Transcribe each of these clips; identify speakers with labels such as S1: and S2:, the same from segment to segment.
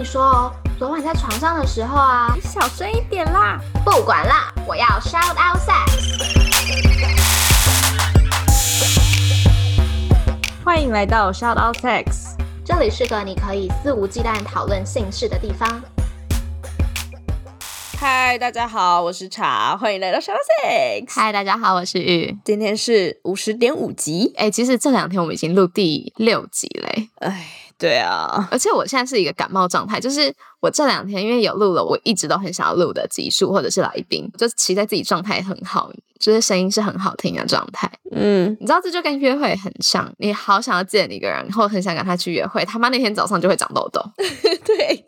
S1: 你说哦，昨晚在床上的时候啊，
S2: 你小声一点啦！
S1: 不管啦，我要 shout out sex。
S2: 欢迎来到 Shout Out Sex，
S1: 这里是个你可以肆无忌惮讨论性事的地方。
S2: 嗨，大家好，我是茶，欢迎来到 Shout Out Sex。
S1: 嗨，大家好，我是玉。
S2: 今天是五十点五集，
S1: 哎，其实这两天我们已经录第六集嘞。
S2: 哎，对啊，
S1: 而且我现在是一个感冒状态，就是我这两天因为有录了我一直都很想要录的集数或者是来宾，就期待自己状态很好，就是声音是很好听的状态。
S2: 嗯，
S1: 你知道这就跟约会很像，你好想要见一个人，或很想跟他去约会，他妈那天早上就会长痘痘，
S2: 对，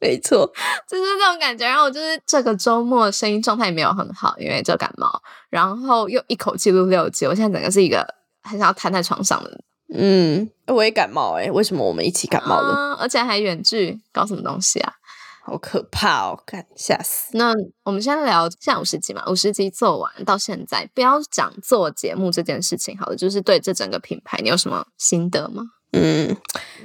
S2: 没错，
S1: 就是这种感觉。然后我就是这个周末声音状态没有很好，因为就感冒，然后又一口气录六集，我现在整个是一个很想要瘫在床上的。
S2: 嗯，我也感冒哎，为什么我们一起感冒了？
S1: 啊而且还远距，搞什么东西啊？
S2: 好可怕哦，看吓死！
S1: 那我们先聊下五十集嘛，五十集做完到现在，不要讲做节目这件事情好了，就是对这整个品牌，你有什么心得吗？
S2: 嗯，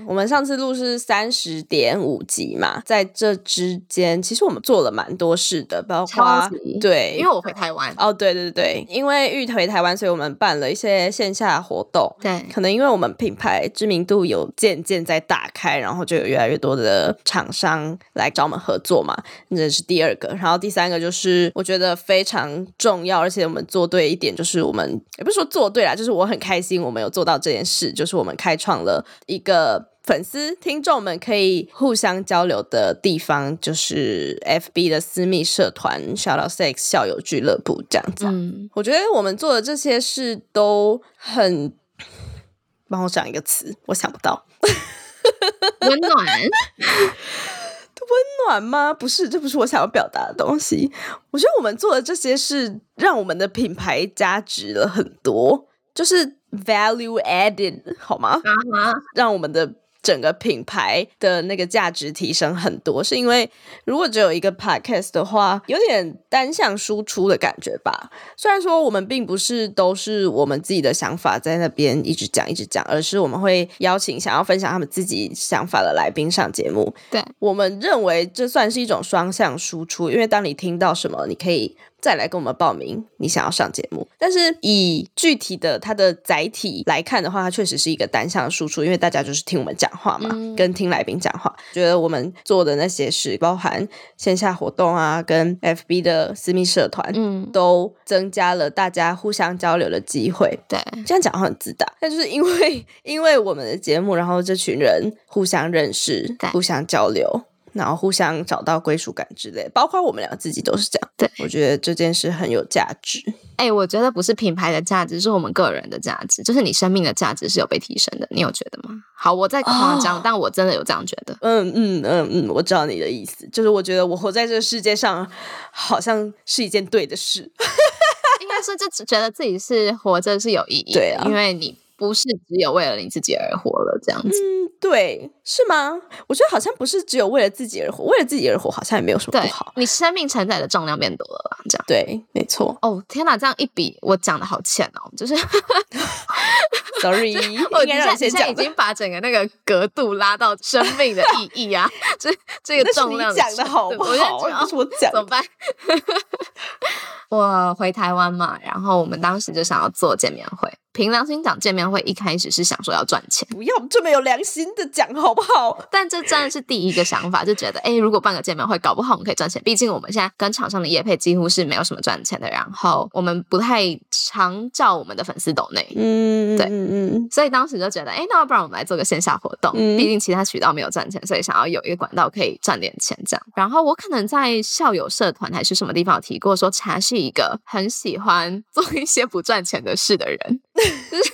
S2: 我们上次录是三十点五集嘛，在这之间，其实我们做了蛮多事的，包括对，
S1: 因为我回台湾，
S2: 哦，对对对，因为玉回台湾，所以我们办了一些线下活动。
S1: 对，
S2: 可能因为我们品牌知名度有渐渐在打开，然后就有越来越多的厂商来找我们合作嘛，这是第二个。然后第三个就是我觉得非常重要，而且我们做对一点，就是我们也不是说做对啦，就是我很开心我们有做到这件事，就是我们开创了一个。粉丝听众们可以互相交流的地方，就是 FB 的私密社团 “Shout Out Sex 校友俱乐部”这样子啊、
S1: 嗯，
S2: 我觉得我们做的这些事都很，帮我讲一个词，我想不到。
S1: 温暖，
S2: 温暖吗？不是，这不是我想要表达的东西。我觉得我们做的这些事，让我们的品牌加值了很多，就是 value added，好吗？让我们的整个品牌的那个价值提升很多，是因为如果只有一个 podcast 的话，有点单向输出的感觉吧。虽然说我们并不是都是我们自己的想法在那边一直讲一直讲，而是我们会邀请想要分享他们自己想法的来宾上节目。
S1: 对，
S2: 我们认为这算是一种双向输出，因为当你听到什么，你可以再来跟我们报名你想要上节目。但是以具体的它的载体来看的话，它确实是一个单向输出，因为大家就是听我们讲话嘛，
S1: 嗯
S2: 跟听来宾讲话。觉得我们做的那些事，包含线下活动啊，跟 FB 的私密社团，
S1: 嗯，
S2: 都增加了大家互相交流的机会。
S1: 对，
S2: 这样讲话很自大，但就是因为因为我们的节目，然后这群人互相认识，互相交流，然后互相找到归属感之类，包括我们俩自己都是这样。
S1: 对，
S2: 我觉得这件事很有价值。
S1: 哎、我觉得不是品牌的价值，是我们个人的价值，就是你生命的价值是有被提升的，你有觉得吗？好，我在夸张，
S2: 哦
S1: 但我真的有这样觉得。
S2: 嗯嗯嗯嗯，我知道你的意思，就是我觉得我活在这个世界上，好像是一件对的事。
S1: 应该说，就只觉得自己是活着是有意义的，
S2: 对啊
S1: 因为你不是只有为了你自己而活了这样子。
S2: 嗯，对，是吗？我觉得好像不是只有为了自己而活，为了自己而活好像也没有什么不好。
S1: 你生命承载的重量变多了吧，这样。
S2: 对，没错。
S1: 哦，天哪！这样一比，我讲的好浅哦，就是
S2: Sorry，
S1: 我
S2: 应该让你先讲。
S1: 现在已经把整个那个格度拉到生命的意义啊，这这个重量
S2: 讲的好不好？
S1: 觉得
S2: 不是我讲。
S1: 怎么办？我回台湾嘛，然后我们当时就想要做见面会。凭良心讲，见面会一开始是想说要赚钱，
S2: 不要这么有良心的讲好不好？
S1: 但这真的是第一个想法，就觉得，哎，如果办个见面会，搞不好我们可以赚钱。毕竟我们现在跟厂商的业配几乎是没有什么赚钱的，然后我们不太常叫我们的粉丝抖内。
S2: 嗯，
S1: 对
S2: 嗯嗯
S1: 所以当时就觉得，哎，那要不然我们来做个线下活动？
S2: 嗯
S1: 毕竟其他渠道没有赚钱，所以想要有一个管道可以赚点钱这样。然后我可能在校友社团还是什么地方有提过，说茶是一个很喜欢做一些不赚钱的事的人，就 是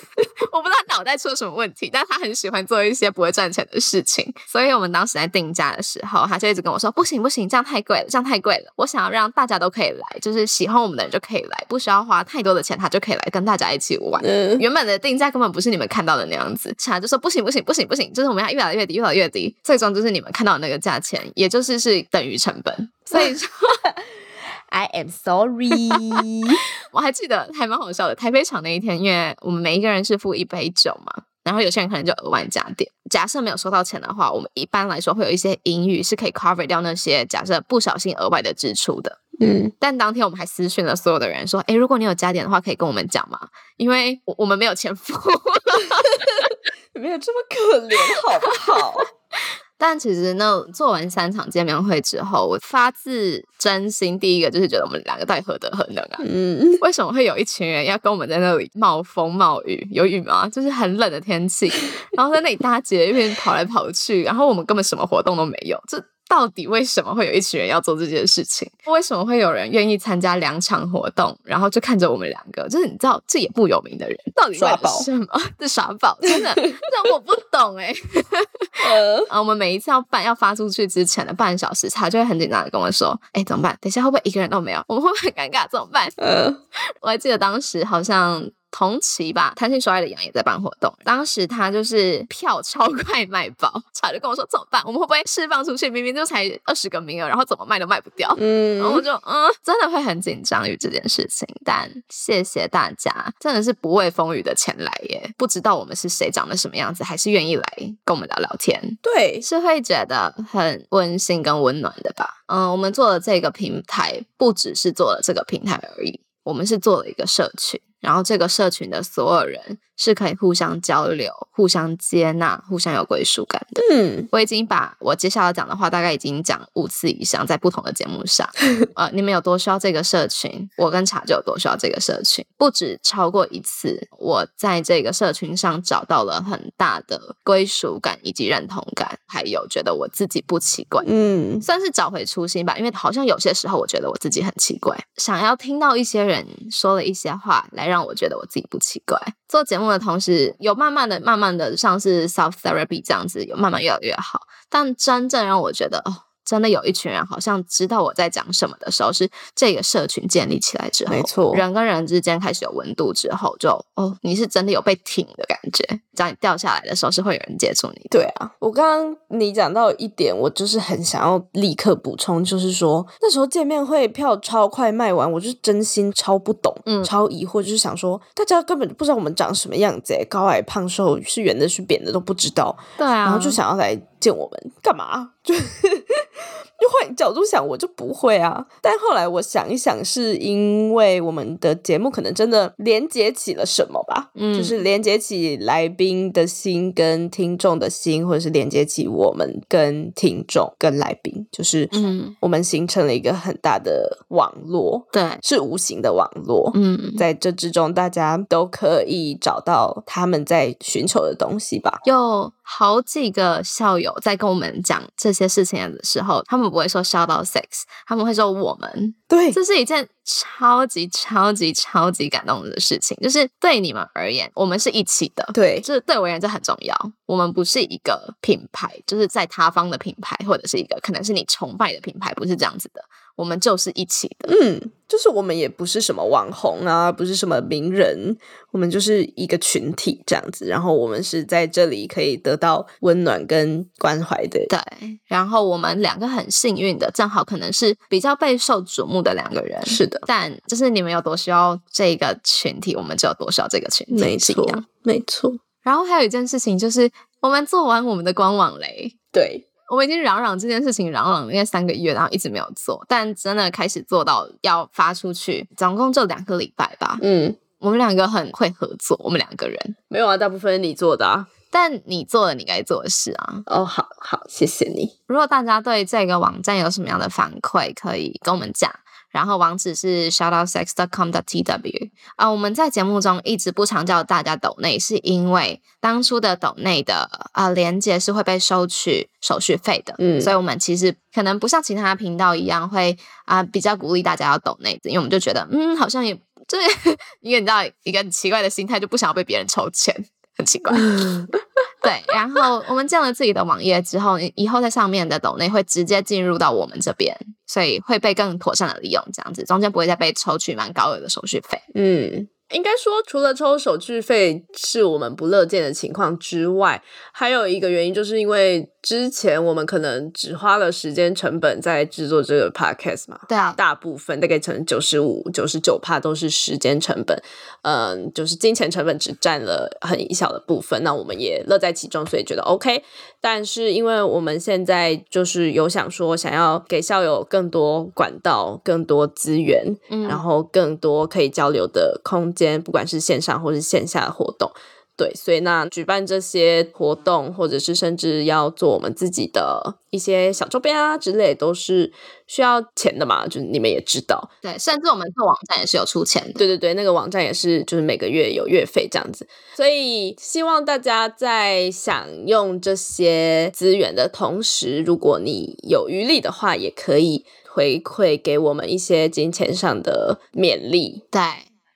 S1: 我不知道他脑袋出了什么问题，但他很喜欢做一些不会赚钱的事情。所以我们当时在定价的时候，他就一直跟我说，不行不行，这样太贵了，这样太贵了。我想要让大家都可以来，就是喜欢我们的人就可以来，不需要花太多的钱，他就可以来跟大家一起玩。
S2: 嗯，
S1: 原本的定价根本不是你们看到的那样子，茶就说不行不行不行不行，就是我们要越来越低，越来越低，最终就是你们看到的那个价钱，也就是是等于成本。所以说
S2: I am sorry。
S1: 我还记得还蛮好笑的，台北场那一天，因为我们每一个人是付一杯酒嘛，然后有些人可能就额外加点。假设没有收到钱的话，我们一般来说会有一些盈余是可以 cover 掉那些假设不小心额外的支出的。
S2: 嗯，
S1: 但当天我们还私讯了所有的人说，诶，如果你有加点的话，可以跟我们讲吗？因为我我们没有钱付。
S2: 没有这么可怜，好不好？
S1: 但其实呢，做完三场见面会之后，我发自真心，第一个就是觉得我们两个到底何德何能啊？
S2: 嗯，
S1: 为什么会有一群人要跟我们在那里冒风冒雨？有雨吗？就是很冷的天气，然后在那里搭捷运跑来跑去，然后我们根本什么活动都没有，这。到底为什么会有一群人要做这件事情？为什么会有人愿意参加两场活动，然后就看着我们两个？就是你知道，这也不有名的人，到底
S2: 耍宝
S1: 什么？这耍宝，真的，这我不懂哎。啊，我们每一次要办要发出去之前的半小时，他就会很紧张的跟我说：“哎，怎么办？等一下会不会一个人都没有？我们会不会很尴尬？怎么办？”
S2: 嗯，
S1: 我还记得当时好像。同期吧，贪心说爱的羊也在办活动。当时他就是票超快卖爆，茶就跟我说怎么办？我们会不会释放出去？明明就才二十个名额，然后怎么卖都卖不掉。
S2: 嗯，
S1: 然后我就嗯，真的会很紧张于这件事情。但谢谢大家，真的是不畏风雨的前来耶。不知道我们是谁，长得什么样子，还是愿意来跟我们聊聊天。
S2: 对，
S1: 是会觉得很温馨跟温暖的吧？嗯，我们做的这个平台不只是做了这个平台而已，我们是做了一个社群。然后这个社群的所有人是可以互相交流、互相接纳、互相有归属感的。
S2: 嗯，
S1: 我已经把我接下来讲的话大概已经讲五次以上，在不同的节目上。呃，你们有多需要这个社群，我跟茶就有多需要这个社群，不止超过一次。我在这个社群上找到了很大的归属感以及认同感，还有觉得我自己不奇怪。
S2: 嗯，
S1: 算是找回初心吧。因为好像有些时候我觉得我自己很奇怪，想要听到一些人说了一些话来。让我觉得我自己不奇怪。做节目的同时，有慢慢的、慢慢的，像是 self therapy 这样子，有慢慢越来越好。但真正让我觉得哦。真的有一群人好像知道我在讲什么的时候，是这个社群建立起来之后，
S2: 没错，
S1: 人跟人之间开始有温度之后，就哦，你是真的有被挺的感觉。当你掉下来的时候，是会有人接住你。
S2: 对啊，我刚刚你讲到一点，我就是很想要立刻补充，就是说那时候见面会票超快卖完，我就是真心超不懂，
S1: 嗯，
S2: 超疑惑，就是想说大家根本不知道我们长什么样子，高矮胖瘦是圆的是扁的都不知道，
S1: 对啊，
S2: 然后就想要来见我们干嘛？就。就换角度想，我就不会啊。但后来我想一想，是因为我们的节目可能真的连接起了什么吧？
S1: 嗯，
S2: 就是连接起来宾的心跟听众的心，或者是连接起我们跟听众跟来宾，就是
S1: 嗯，
S2: 我们形成了一个很大的网络，
S1: 对，
S2: 是无形的网络。
S1: 嗯，
S2: 在这之中，大家都可以找到他们在寻求的东西吧。
S1: 有好几个校友在跟我们讲这些事情的时候，他们。不会说 shout out sex，他们会说我们
S2: 对，
S1: 这是一件超级超级超级感动的事情。就是对你们而言，我们是一起的，
S2: 对，
S1: 就是对我而言这很重要。我们不是一个品牌，就是在他方的品牌，或者是一个可能是你崇拜的品牌，不是这样子的。我们就是一起的，
S2: 嗯，就是我们也不是什么网红啊，不是什么名人，我们就是一个群体这样子。然后我们是在这里可以得到温暖跟关怀的，
S1: 对。然后我们两个很幸运的，正好可能是比较备受瞩目的两个人，
S2: 是的。
S1: 但就是你们有多需要这个群体，我们就有多少这个群体，
S2: 没错，没错。
S1: 然后还有一件事情就是，我们做完我们的官网嘞，
S2: 对。
S1: 我们已经嚷嚷这件事情嚷嚷了应该三个月，然后一直没有做，但真的开始做到要发出去，总共就两个礼拜吧。
S2: 嗯，
S1: 我们两个很会合作，我们两个人
S2: 没有啊，大部分你做的啊，
S1: 但你做了你该做的事啊。
S2: 哦，好好，谢谢你。
S1: 如果大家对这个网站有什么样的反馈，可以跟我们讲。然后网址是 shoutoutsex.com.tw 啊，我们在节目中一直不常叫大家抖内，是因为当初的抖内的啊连接是会被收取手续费的，
S2: 嗯，
S1: 所以我们其实可能不像其他频道一样会啊比较鼓励大家要抖内，因为我们就觉得嗯好像也这，因为你知道一个很奇怪的心态，就不想要被别人抽钱，很奇怪。对，然后我们建了自己的网页之后，以后在上面的抖内会直接进入到我们这边，所以会被更妥善的利用，这样子中间不会再被抽取蛮高额的手续费。
S2: 嗯，应该说除了抽手续费是我们不乐见的情况之外，还有一个原因就是因为之前我们可能只花了时间成本在制作这个 podcast 嘛，
S1: 对啊，
S2: 大部分大概成九十五、九十九帕都是时间成本，嗯，就是金钱成本只占了很小的部分。那我们也乐在其中，所以觉得 OK。但是因为我们现在就是有想说，想要给校友更多管道、更多资源，
S1: 嗯
S2: 然后更多可以交流的空间，不管是线上或是线下的活动。对，所以那举办这些活动，或者是甚至要做我们自己的一些小周边啊之类，都是需要钱的嘛，就是你们也知道。
S1: 对，甚至我们做网站也是有出钱的。
S2: 对对对，那个网站也是，就是每个月有月费这样子。所以希望大家在享用这些资源的同时，如果你有余力的话，也可以回馈给我们一些金钱上的勉励。
S1: 对，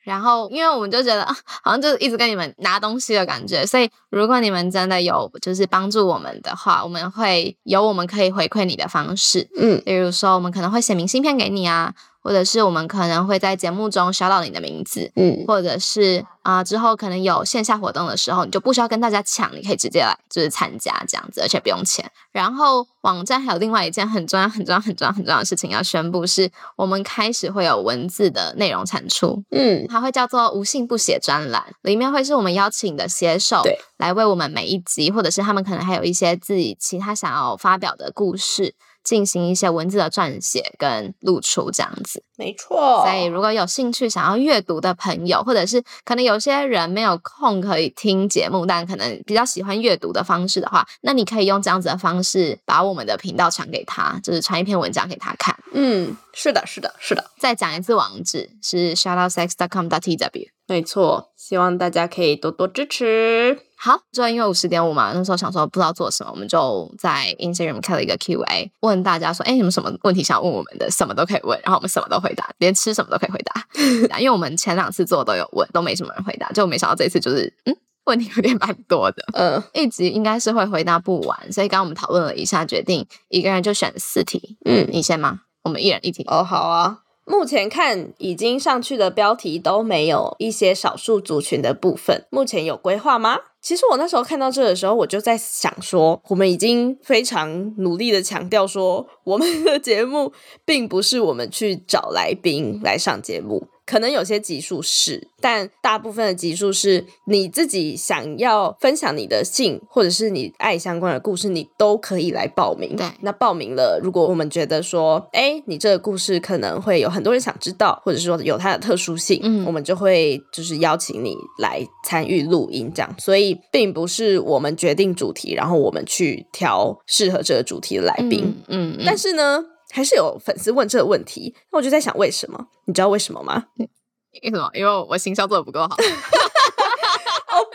S1: 然后因为我们就觉得啊，好像就是一直跟你们拿东西的感觉，所以如果你们真的有就是帮助我们的话，我们会有我们可以回馈你的方式，
S2: 嗯，
S1: 比如说我们可能会写明信片给你啊，或者是我们可能会在节目中 shout out 你的名字，
S2: 嗯，
S1: 或者是啊、之后可能有线下活动的时候，你就不需要跟大家抢，你可以直接来就是参加这样子，而且不用钱。然后网站还有另外一件很重要、很重要、很重要、很重要的事情要宣布，是我们开始会有文字的内容产出。
S2: 嗯，
S1: 它会叫做“无信不写”专栏，里面会是我们邀请的写手
S2: 对
S1: 来为我们每一集，或者是他们可能还有一些自己其他想要发表的故事，进行一些文字的撰写跟露出这样子。
S2: 没错。
S1: 所以如果有兴趣想要阅读的朋友，或者是可能有些人没有空可以听节目，但可能比较喜欢阅读的方式的话，那你可以用这样子的方式把我们的频道传给他，就是传一篇文章给他看。
S2: 嗯，是的，是的，是的，
S1: 再讲一次网址是 shoutoutsex.com.tw。
S2: 没错。希望大家可以多多支持。
S1: 好，就因为五十点五嘛，那时候想说不知道做什么，我们就在 Instagram 开了一个 Q&A，问大家说，哎，你们什么问题想问我们的，什么都可以问，然后我们什么都回答，连吃什么都可以回答。因为我们前两次做都有问，都没什么人回答，就没想到这次就是，嗯，问题有点蛮多的。
S2: 嗯，
S1: 一集应该是会回答不完，所以刚刚我们讨论了一下，决定一个人就选四题。
S2: 嗯
S1: 你先吗？我们一人一题。
S2: 哦，好啊。目前看已经上去的标题都没有一些少数族群的部分，目前有规划吗？其实我那时候看到这的时候，我就在想说，我们已经非常努力的强调说，我们的节目并不是我们去找来宾来上节目，可能有些集数是，但大部分的集数是你自己想要分享你的性或者是你爱相关的故事，你都可以来报名。
S1: 对
S2: 那报名了，如果我们觉得说，哎，你这个故事可能会有很多人想知道，或者是说有它的特殊性，
S1: 嗯
S2: 我们就会就是邀请你来参与录音这样。所以并不是我们决定主题，然后我们去挑适合这个主题的来宾。
S1: 嗯嗯，
S2: 但是呢，还是有粉丝问这个问题，那我就在想，为什么？你知道为什么吗？
S1: 为什么？因为我行销做的不够好。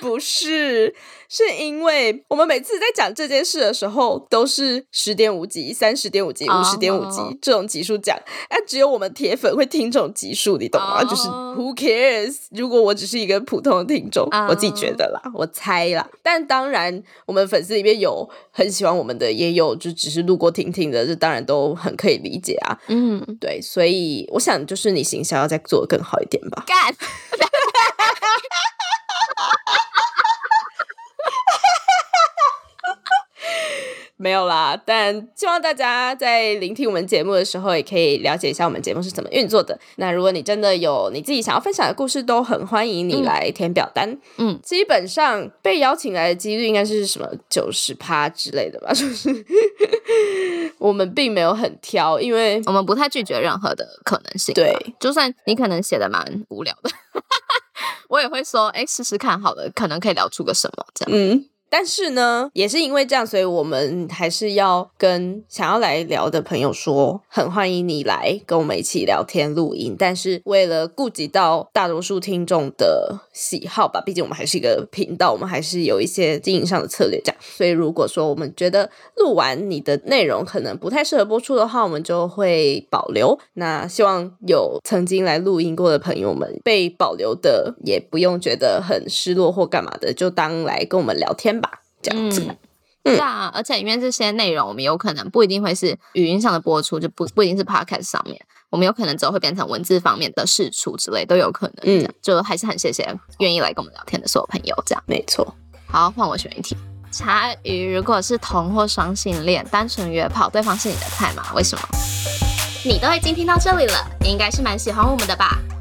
S2: 哦，不是，是因为我们每次在讲这件事的时候，都是十点五集、三十点五集、五十点五集
S1: 哦
S2: 这种集数讲，但只有我们铁粉会听这种集数，你懂吗？
S1: 哦
S2: 就是 Who cares？如果我只是一个普通的听众，
S1: 哦
S2: 我自己觉得啦，我猜啦。但当然，我们粉丝里面有很喜欢我们的，也有就只是路过听听的，这当然都很可以理解啊。
S1: 嗯，
S2: 对，所以我想就是你行销要再做的更好一点吧。
S1: 干。
S2: 没有啦，但希望大家在聆听我们节目的时候，也可以了解一下我们节目是怎么运作的。那如果你真的有你自己想要分享的故事，都很欢迎你来填表单。
S1: 嗯，
S2: 基本上被邀请来的几率应该是什么九十趴之类的吧，就是我们并没有很挑，因为
S1: 我们不太拒绝任何的可能性。
S2: 对，
S1: 就算你可能写的蛮无聊的，我也会说，哎，试试看好了，可能可以聊出个什么这样。
S2: 嗯。但是呢，也是因为这样，所以我们还是要跟想要来聊的朋友说，很欢迎你来跟我们一起聊天录音。但是为了顾及到大多数听众的喜好吧，毕竟我们还是一个频道，我们还是有一些经营上的策略这样。所以如果说我们觉得录完你的内容可能不太适合播出的话，我们就会保留。那希望有曾经来录音过的朋友们，被保留的也不用觉得很失落或干嘛的，就当来跟我们聊天，这样子。
S1: 嗯，对啊，而且里面这些内容，我们有可能不一定会是语音上的播出，就不不一定是 podcast 上面，我们有可能之后会变成文字方面的释出之类，都有可能。嗯、就还是很谢谢愿意来跟我们聊天的所有朋友。这样，
S2: 没错。
S1: 好，换我选一题。茶余如果是同或双性恋，单纯约炮，对方是你的菜吗？为什么？你都已经听到这里了，你应该是蛮喜欢我们的吧？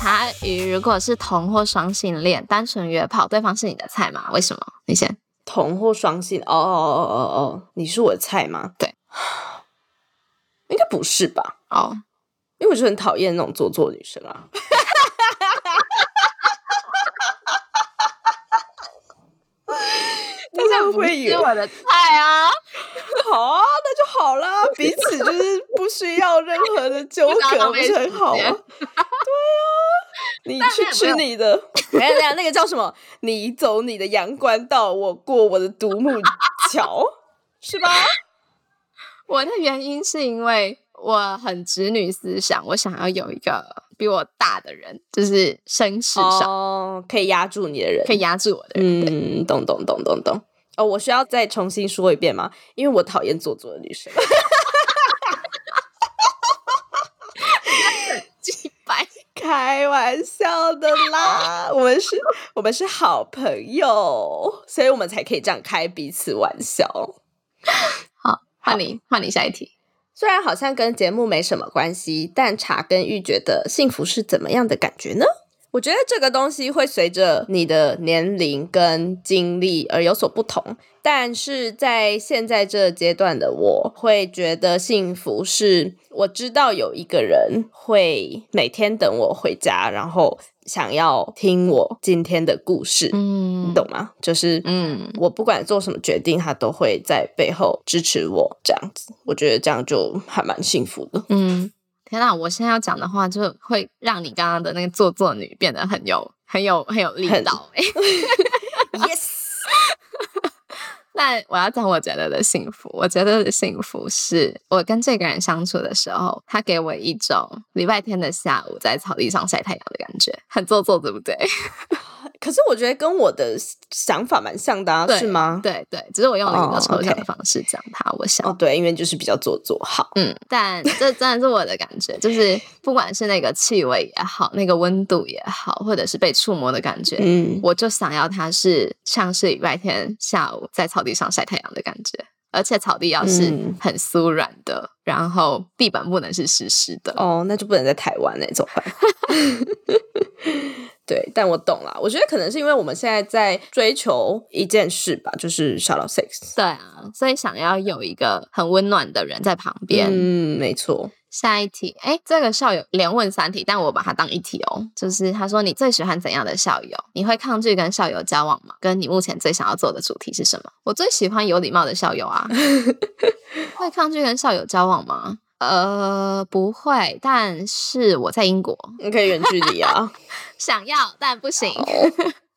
S1: 茶余如果是同或双性恋，单纯约炮，对方是你的菜吗？为什么？你先。
S2: 同或双性，哦哦哦哦哦，你是我的菜吗？
S1: 对，
S2: 应该不是吧？
S1: 哦，
S2: 因为我就很讨厌那种做作女生啊。大家会以为
S1: 我的菜啊？
S2: 好啊，那就好啦，彼此就是不需要任何的 纠葛，不是很好吗？对啊，你去吃你的，没有没有，那个叫什么？你走你的阳关道，我过我的独木桥，是吧？
S1: 我的原因是因为我很直女思想，我想要有一个比我大的人，就是身世上
S2: 哦，可以压住你的人，
S1: 可以压住我的人。
S2: 嗯，懂懂懂懂懂。哦，我需要再重新说一遍吗？因为我讨厌做作的女生。
S1: 几百，
S2: 开玩笑的啦，我们是，我们是好朋友，所以我们才可以这样开彼此玩笑。
S1: 好，换你，换你下一题。
S2: 虽然好像跟节目没什么关系，但茶跟玉觉得幸福是怎么样的感觉呢？我觉得这个东西会随着你的年龄跟经历而有所不同，但是在现在这个阶段的我，会觉得幸福是我知道有一个人会每天等我回家，然后想要听我今天的故事，
S1: 嗯
S2: 你懂吗？就是
S1: 嗯，
S2: 我不管做什么决定，他都会在背后支持我，这样子，我觉得这样就还蛮幸福的。
S1: 嗯，天哪！我现在要讲的话，就会让你刚刚的那个做作女变得很有、很有、很有力
S2: 很
S1: 道、欸。
S2: Yes，
S1: 那我要讲我觉得的幸福，我觉得的幸福是我跟这个人相处的时候，他给我一种礼拜天的下午在草地上晒太阳的感觉，很做作，对不对？
S2: 可是我觉得跟我的想法蛮像的、啊，是吗？
S1: 对对，只是我用了一个
S2: 哦
S1: 抽象的方式讲它，我想。
S2: 哦，对，因为就是比较做作。好，
S1: 嗯，但 这真的是我的感觉，就是不管是那个气味也好，那个温度也好，或者是被触摸的感觉，
S2: 嗯，
S1: 我就想要它是像是礼拜天下午在草地上晒太阳的感觉，而且草地要是
S2: 嗯
S1: 很酥软的，然后地板不能是湿湿的。
S2: 哦，那就不能在台湾那怎么办？对，但我懂了。我觉得可能是因为我们现在在追求一件事吧，就是小老 sex。
S1: 对啊，所以想要有一个很温暖的人在旁边。
S2: 嗯，没错。
S1: 下一题，哎，这个校友连问三题，但我把它当一题哦。就是他说你最喜欢怎样的校友？你会抗拒跟校友交往吗？跟你目前最想要做的主题是什么？我最喜欢有礼貌的校友啊。会抗拒跟校友交往吗？呃，不会，但是我在英国，
S2: 你可以远距离啊。
S1: 想要但不行。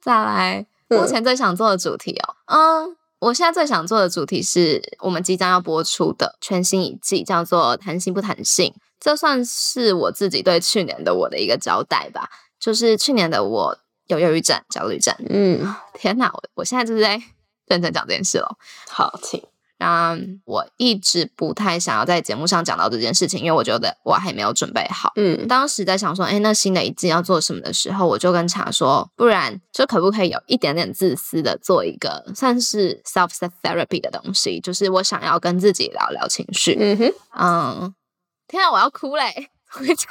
S1: 再来，
S2: 嗯
S1: 目前最想做的主题哦，嗯，我现在最想做的主题是我们即将要播出的全新一季，叫做“谈心不谈性”。这算是我自己对去年的我的一个交代吧。就是去年的我有忧郁症、焦虑症。
S2: 嗯，
S1: 天哪，我我现在就是在认真讲这件事了。
S2: 好，请。
S1: 嗯，我一直不太想要在节目上讲到这件事情，因为我觉得我还没有准备好。
S2: 嗯
S1: 当时在想说，哎，那新的一季要做什么的时候，我就跟茶说，不然就可不可以有一点点自私的做一个算是 self therapy 的东西，就是我想要跟自己聊聊情绪。
S2: 嗯哼，
S1: 嗯，天啊，我要哭嘞！回家，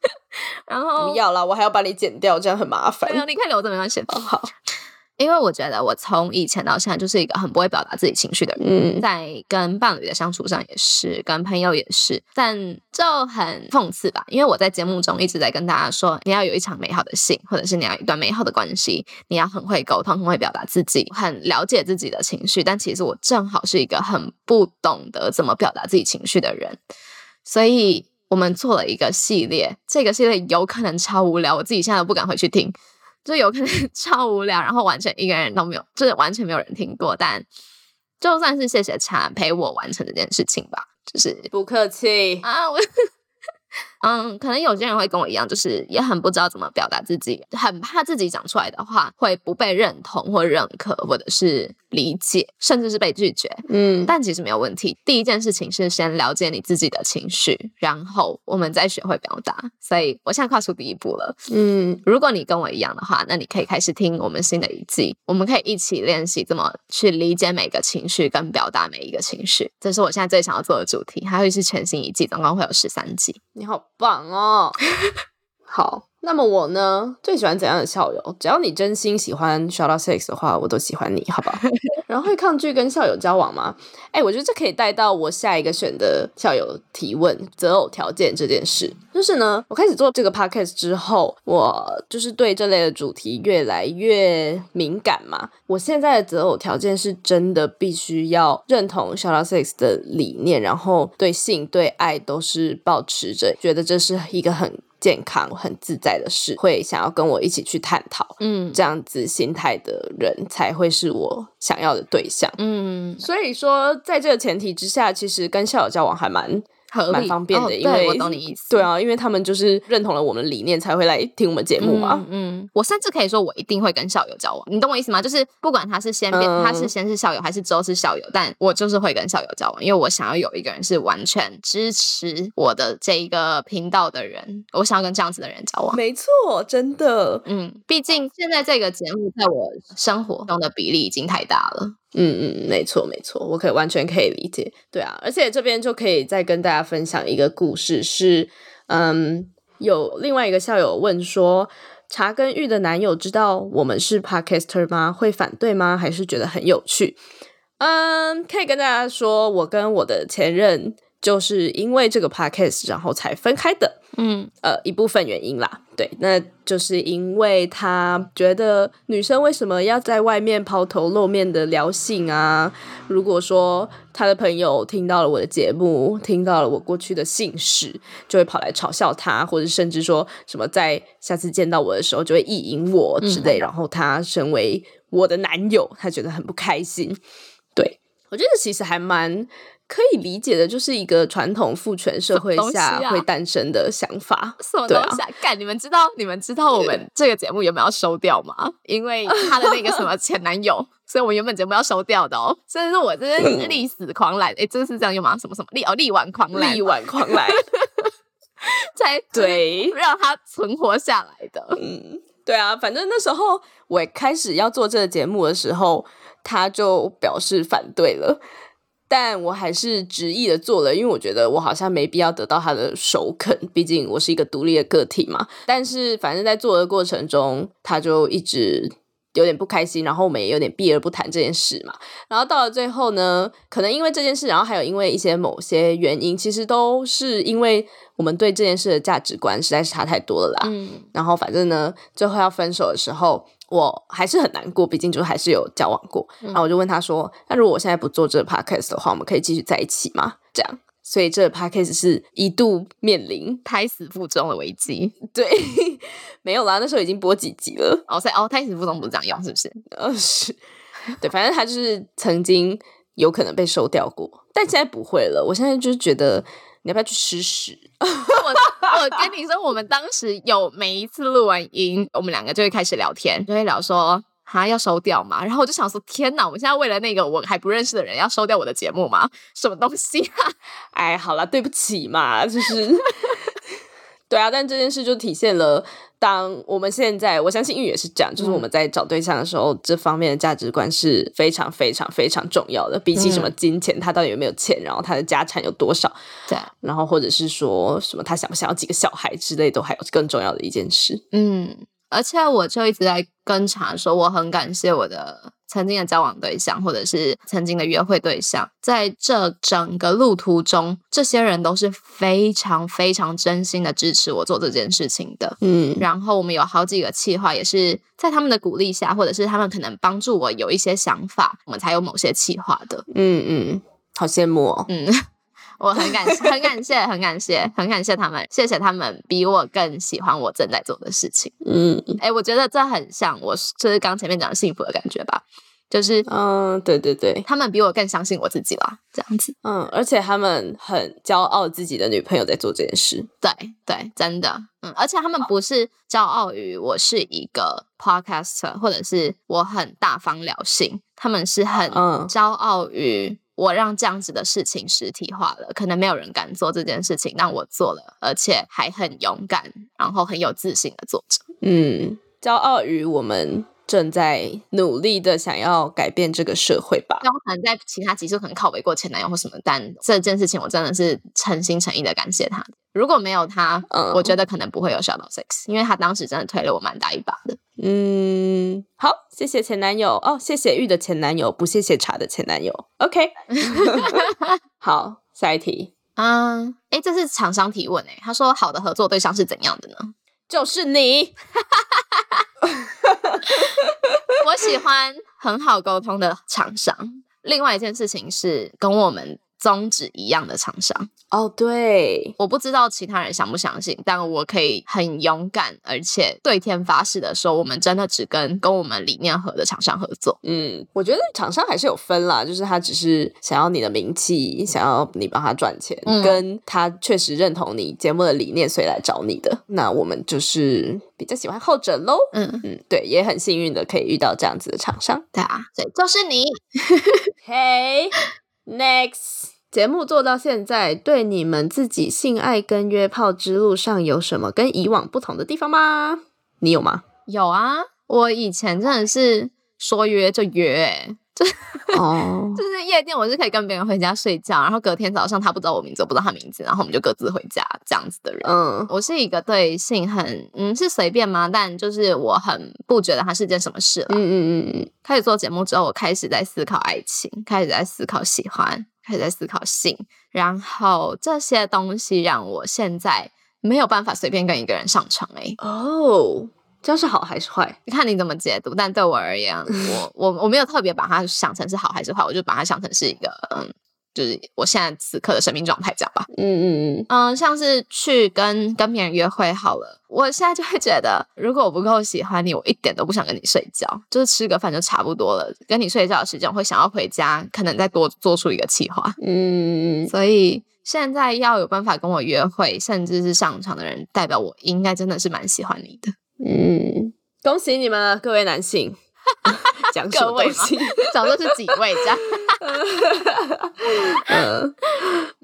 S1: 然后
S2: 不要啦，我还要把你剪掉，这样很麻烦
S1: 没。有，你可以留着没关系。
S2: 哦好，
S1: 因为我觉得我从以前到现在就是一个很不会表达自己情绪的人。
S2: 嗯
S1: 在跟伴侣的相处上也是，跟朋友也是，但就很讽刺吧。因为我在节目中一直在跟大家说，你要有一场美好的性，或者是你要一段美好的关系，你要很会沟通，很会表达自己，很了解自己的情绪。但其实我正好是一个很不懂得怎么表达自己情绪的人，所以我们做了一个系列，这个系列有可能超无聊，我自己现在都不敢回去听。就有可能 超无聊，然后完全一个人都没有，就是完全没有人听过。但就算是谢谢茶陪我完成这件事情吧，就是
S2: 不客气
S1: 啊，我。嗯，可能有些人会跟我一样，就是也很不知道怎么表达自己，很怕自己讲出来的话会不被认同或认可，或者是理解，甚至是被拒绝。嗯，但其实没有问题。第一件事情是先了解你自己的情绪，然后我们再学会表达。所以我现在跨出第一步了。嗯，如果你跟我一样的话，那你可以开始听我们新的一季，我们可以一起练习怎么去理解每个情绪跟表达每一个情绪。这是我现在最想要做的主题，还会是全新一季，总共会有十三集。
S2: 你好。棒哦，好。那么我呢，最喜欢怎样的校友？只要你真心喜欢 Shout Out Six 的话，我都喜欢你，好吧？然后会抗拒跟校友交往吗？哎，我觉得这可以带到我下一个选的校友提问择偶条件这件事。就是呢，我开始做这个 Podcast 之后，我就是对这类的主题越来越敏感嘛。我现在的择偶条件是真的必须要认同 Shout Out Six 的理念，然后对性对爱都是保持着，觉得这是一个很。健康很自在的事，会想要跟我一起去探讨，嗯，这样子心态的人才会是我想要的对象，嗯，所以说在这个前提之下，其实跟校友交往还蛮。蛮方便的，因为
S1: 我懂你意思。
S2: 对啊，因为他们就是认同了我们理念，才会来听我们节目嘛。
S1: 嗯，我甚至可以说，我一定会跟校友交往。你懂我意思吗？就是不管他是先变，他是先是校友，还是之后是校友，但我就是会跟校友交往，因为我想要有一个人是完全支持我的这一个频道的人。我想要跟这样子的人交往。
S2: 没错，真的。
S1: 嗯，毕竟现在这个节目在我生活中的比例已经太大了。
S2: 嗯嗯，没错没错，我可以完全可以理解。对啊，而且这边就可以再跟大家分享一个故事，是嗯，有另外一个校友问说，查根玉的男友知道我们是 podcaster 吗？会反对吗？还是觉得很有趣？嗯，可以跟大家说，我跟我的前任就是因为这个 podcast 然后才分开的。嗯，呃，一部分原因啦，对，那就是因为他觉得女生为什么要在外面抛头露面的聊性啊？如果说他的朋友听到了我的节目，听到了我过去的姓氏，就会跑来嘲笑他，或者甚至说什么在下次见到我的时候就会意淫我之类，然后他身为我的男友，他觉得很不开心。对我觉得其实还蛮。可以理解的，就是一个传统父权社会下会诞生的想法。
S1: 什么东西啊？干！你们知道？你们知道我们这个节目有没有收掉吗？因为他的那个什么前男友，所以我们原本节目要收掉的哦。甚至是我这是历史狂来，哎，真是这样用吗？什么什么力哦，力挽狂澜，
S2: 力挽狂澜，
S1: 才
S2: 对
S1: 让他存活下来的。
S2: 嗯，对啊，反正那时候我开始要做这个节目的时候，他就表示反对了。但我还是执意的做了，因为我觉得我好像没必要得到他的首肯，毕竟我是一个独立的个体嘛。但是反正在做的过程中，他就一直有点不开心，然后我们也有点避而不谈这件事嘛。然后到了最后呢，可能因为这件事，然后还有因为一些某些原因，其实都是因为我们对这件事的价值观实在是差太多了啦。嗯，然后反正呢，最后要分手的时候。我还是很难过，毕竟就还是有交往过。然后我就问他说：“那如果我现在不做这个 podcast 的话，我们可以继续在一起吗？”这样，所以这个 podcast 是一度面临
S1: 胎死腹中的危机。
S2: 对，没有啦，那时候已经播几集了。
S1: 哦，所以哦，胎死腹中不是这样用，是不是？
S2: 呃，是。对，反正他就是曾经有可能被收掉过，但现在不会了。我现在就是觉得。你要不要去吃屎？
S1: 我跟你说，我们当时有每一次录完音，我们两个就会开始聊天，就会聊说哈要收掉嘛。然后我就想说，天哪，我们现在为了那个我还不认识的人要收掉我的节目吗？什么东西啊？
S2: 哎，好了，对不起嘛，就是。对啊，但这件事就体现了，当我们现在，我相信玉也是这样，就是我们在找对象的时候，这方面的价值观是非常非常非常重要的。比起什么金钱，他到底有没有钱，然后他的家产有多少，
S1: 对，
S2: 然后或者是说什么他想不想要几个小孩之类，都还有更重要的一件事。
S1: 嗯，而且我就一直在跟查说，我很感谢我的。曾经的交往对象，或者是曾经的约会对象，在这整个路途中，这些人都是非常非常真心的支持我做这件事情的。嗯，然后我们有好几个计划，也是在他们的鼓励下，或者是他们可能帮助我有一些想法，我们才有某些计划的。
S2: 嗯嗯，好羡慕哦。
S1: 嗯。我很感谢，很感谢，很感谢，很感谢他们，谢谢他们比我更喜欢我正在做的事情。嗯，哎，我觉得这很像我就是刚前面讲的幸福的感觉吧。就是
S2: 嗯，对对对，
S1: 他们比我更相信我自己啦，这样子。
S2: 嗯，而且他们很骄傲自己的女朋友在做这件事。
S1: 对对，真的，嗯，而且他们不是骄傲于我是一个 podcaster，或者是我很大方聊性，他们是很
S2: 嗯
S1: 骄傲于我让这样子的事情实体化了，可能没有人敢做这件事情，但我做了，而且还很勇敢，然后很有自信的做着。
S2: 嗯，骄傲于我们正在努力的想要改变这个社会吧。
S1: 那我可能在其他集数可能靠背过前男友或什么，但这件事情我真的是诚心诚意的感谢他。如果没有他，
S2: 嗯
S1: 我觉得可能不会有 Shadow Six，因为他当时真的推了我蛮大一把的。
S2: 嗯，好，谢谢前男友哦，谢谢玉的前男友，不谢谢茶的前男友。OK，好，下一题
S1: 嗯，哎，这是厂商提问哎，他说好的合作对象是怎样的呢？
S2: 就是你。
S1: 我喜欢很好沟通的厂商。另外一件事情是跟我们宗旨一样的厂商。
S2: 哦，对，
S1: 我不知道其他人相不相信，但我可以很勇敢，而且对天发誓的说，我们真的只跟跟我们理念合的厂商合作。
S2: 嗯，我觉得厂商还是有分啦，就是他只是想要你的名气，想要你帮他赚钱，
S1: 嗯
S2: 跟他确实认同你节目的理念，所以来找你的。那我们就是比较喜欢后者喽。
S1: 嗯，
S2: 嗯，对，也很幸运的可以遇到这样子的厂商。
S1: 对啊，对就是你。
S2: OK，Next，节目做到现在，对你们自己性爱跟约炮之路上有什么跟以往不同的地方吗？你有吗？
S1: 有啊，我以前真的是说约就约、欸，
S2: 哦，
S1: 就是夜店，我是可以跟别人回家睡觉，然后隔天早上他不知道我名字，我不知道他名字，然后我们就各自回家这样子的人。
S2: 嗯
S1: 我是一个对性很嗯是随便吗？但就是我很不觉得它是件什么事了。
S2: 嗯嗯嗯嗯，
S1: 开始做节目之后，我开始在思考爱情，开始在思考喜欢，开始在思考性，然后这些东西让我现在没有办法随便跟一个人上床、欸。
S2: 哦，这样是好还是坏？
S1: 看你怎么解读，但对我而言，我我我没有特别把它想成是好还是坏，我就把它想成是一个嗯，就是我现在此刻的生命状态这样吧。
S2: 嗯嗯嗯，
S1: 嗯，像是去跟跟别人约会好了，我现在就会觉得，如果我不够喜欢你，我一点都不想跟你睡觉，就是吃个饭就差不多了。跟你睡觉的时间，我会想要回家，可能再多做出一个计划。
S2: 嗯，
S1: 所以现在要有办法跟我约会，甚至是上床的人，代表我应该真的是蛮喜欢你的。
S2: 嗯，恭喜你们了，各位男性。讲
S1: 各位
S2: 东西？
S1: 想说是几位这样？
S2: 嗯，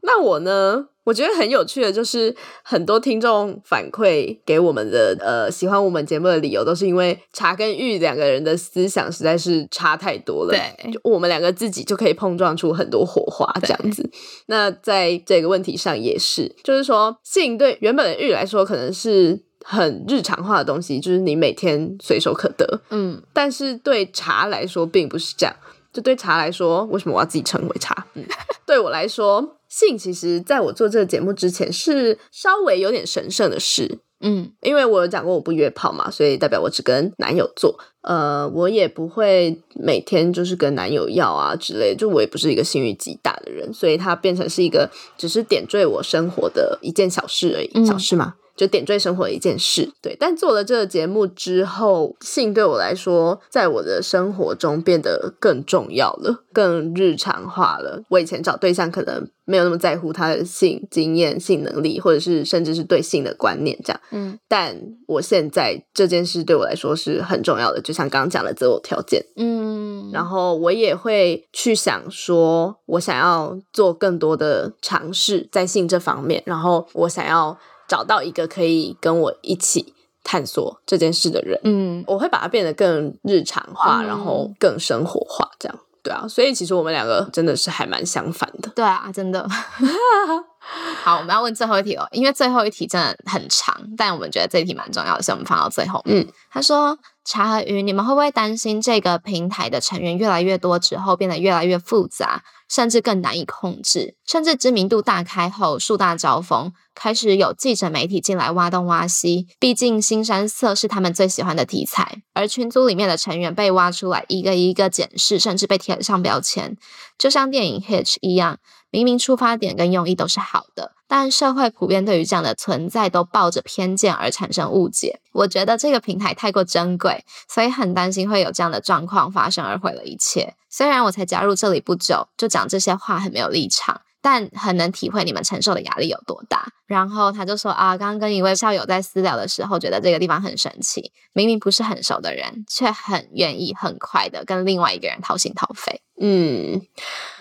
S2: 那我呢？我觉得很有趣的就是，很多听众反馈给我们的呃喜欢我们节目的理由，都是因为茶跟玉两个人的思想实在是差太多了。
S1: 对
S2: 就我们两个自己就可以碰撞出很多火花这样子。那在这个问题上也是，就是说性对原本的玉来说，可能是很日常化的东西，就是你每天随手可得。
S1: 嗯，
S2: 但是对茶来说并不是这样。就对茶来说，为什么我要自己称为茶？嗯，对我来说，性其实在我做这个节目之前是稍微有点神圣的事。
S1: 嗯
S2: 因为我有讲过我不约炮嘛，所以代表我只跟男友做。呃，我也不会每天就是跟男友要啊之类的，就我也不是一个性欲极大的人，所以它变成是一个只是点缀我生活的一件小事而已，
S1: 嗯
S2: 小事吗？就点缀生活的一件事，对。但做了这个节目之后，性对我来说，在我的生活中变得更重要了，更日常化了。我以前找对象可能没有那么在乎他的性经验、性能力，或者是甚至是对性的观念这样。
S1: 嗯
S2: 但我现在这件事对我来说是很重要的，就像刚刚讲的择偶条件。
S1: 嗯，
S2: 然后我也会去想说，我想要做更多的尝试在性这方面，然后我想要找到一个可以跟我一起探索这件事的人。
S1: 嗯
S2: 我会把它变得更日常化，
S1: 嗯
S2: 然后更生活化，这样对啊。所以其实我们两个真的是还蛮相反的。
S1: 对啊，真的。好，我们要问最后一题哦，因为最后一题真的很长，但我们觉得这一题蛮重要的，所以我们放到最后。
S2: 嗯，
S1: 他说：“茶和鱼，你们会不会担心这个平台的成员越来越多之后，变得越来越复杂，甚至更难以控制？甚至知名度大开后，树大招风，开始有记者媒体进来挖东挖西。毕竟新山色是他们最喜欢的题材，而群组里面的成员被挖出来，一个一个检视，甚至被贴上标签。就像电影《Hitch》一样，明明出发点跟用意都是好的，但社会普遍对于这样的存在都抱着偏见而产生误解。我觉得这个平台太过珍贵，所以很担心会有这样的状况发生而毁了一切。虽然我才加入这里不久，就讲这些话很没有立场。但很能体会你们承受的压力有多大。然后他就说啊，刚刚跟一位校友在私聊的时候，觉得这个地方很神奇，明明不是很熟的人，却很愿意很快的跟另外一个人掏心掏肺。
S2: 嗯。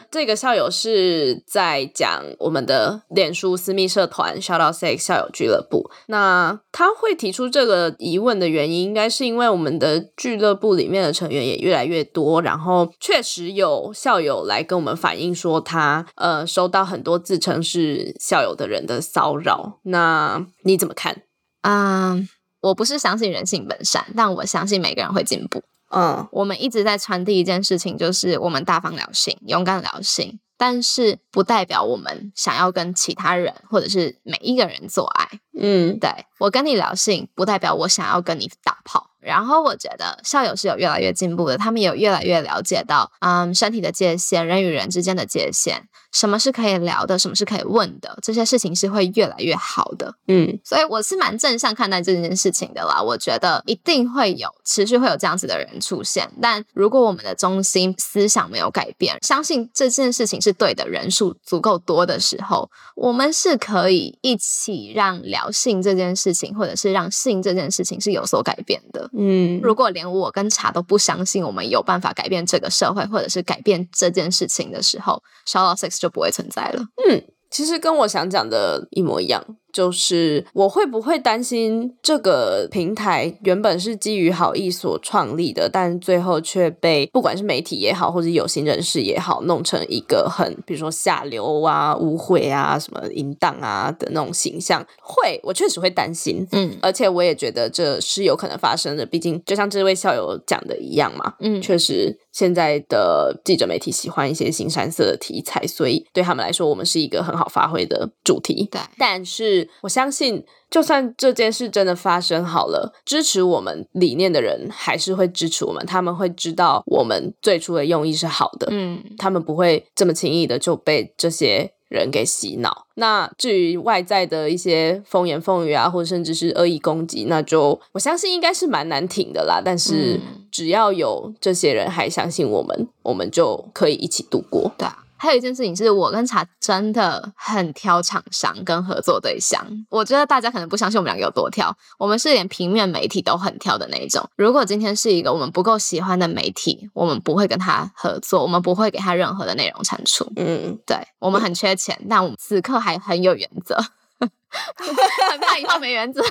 S2: 这个校友是在讲我们的脸书私密社团 Shout Out Sex 校友俱乐部。那他会提出这个疑问的原因，应该是因为我们的俱乐部里面的成员也越来越多，然后确实有校友来跟我们反映说，他呃收到很多自称是校友的人的骚扰。那你怎么看？
S1: 嗯，我不是相信人性本善，但我相信每个人会进步。嗯，我们一直在传递一件事情，就是我们大方聊性，勇敢聊性，但是不代表我们想要跟其他人或者是每一个人做爱。嗯，对我跟你聊性，不代表我想要跟你打炮。然后我觉得校友是有越来越进步的，他们有越来越了解到，嗯，身体的界限，人与人之间的界限。什么是可以聊的，什么是可以问的，这些事情是会越来越好的。嗯，所以我是蛮正向看待这件事情的啦。我觉得一定会有持续会有这样子的人出现，但如果我们的中心思想没有改变，相信这件事情是对的人数足够多的时候，我们是可以一起让聊性这件事情，或者是让性这件事情是有所改变的。嗯，如果连我跟茶都不相信我们有办法改变这个社会，或者是改变这件事情的时候，小老 sex 就。就不会存在了。
S2: 嗯，其实跟我想讲的一模一样。就是我会不会担心这个平台原本是基于好意所创立的，但最后却被不管是媒体也好，或者有心人士也好，弄成一个很比如说下流啊、污秽啊、什么淫荡啊的那种形象？会，我确实会担心。嗯，而且我也觉得这是有可能发生的。毕竟就像这位校友讲的一样嘛，嗯，确实现在的记者媒体喜欢一些新山色的题材，所以对他们来说，我们是一个很好发挥的主题。
S1: 对，
S2: 但是。我相信，就算这件事真的发生好了，支持我们理念的人还是会支持我们。他们会知道我们最初的用意是好的，嗯，他们不会这么轻易的就被这些人给洗脑。那至于外在的一些风言风语啊，或者甚至是恶意攻击，那就我相信应该是蛮难挺的啦。但是只要有这些人还相信我们，我们就可以一起度过。
S1: 对啊。还有一件事情是我跟茶真的很挑厂商跟合作对象，我觉得大家可能不相信我们两个有多挑，我们是连平面媒体都很挑的那一种。如果今天是一个我们不够喜欢的媒体，我们不会跟他合作，我们不会给他任何的内容产出。嗯，对，我们很缺钱，但我们此刻还很有原则。很怕以后没原则，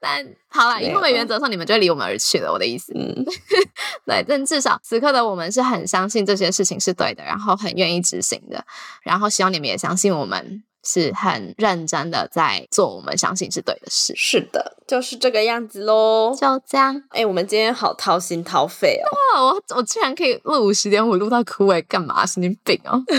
S1: 但好了，以后没原则的时候，你们就会离我们而去了。我的意思，嗯，对，但至少此刻的我们是很相信这些事情是对的，然后很愿意执行的，然后希望你们也相信我们是很认真的在做我们相信是对的事。
S2: 是的，就是这个样子喽。
S1: 就这样。
S2: 哎，我们今天好掏心掏肺
S1: 哦。我我居然可以录五十点五，录到枯萎，干嘛？神经病哦。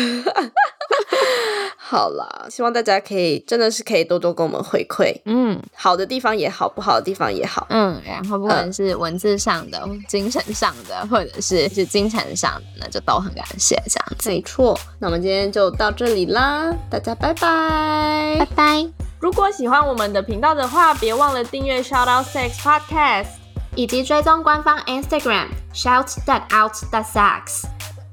S2: 好啦，希望大家可以真的是可以多多跟我们回馈，嗯，好的地方也好，不好的地方也好，
S1: 嗯，然后不管是文字上的、精神上的，或者是是金钱上的，那就都很感谢这样。
S2: 没错，那我们今天就到这里啦，大家拜拜，
S1: 拜拜。
S2: 如果喜欢我们的频道的话，别忘了订阅 Shout Out Sex Podcast，
S1: 以及追踪官方 Instagram Shout That Out That Sex。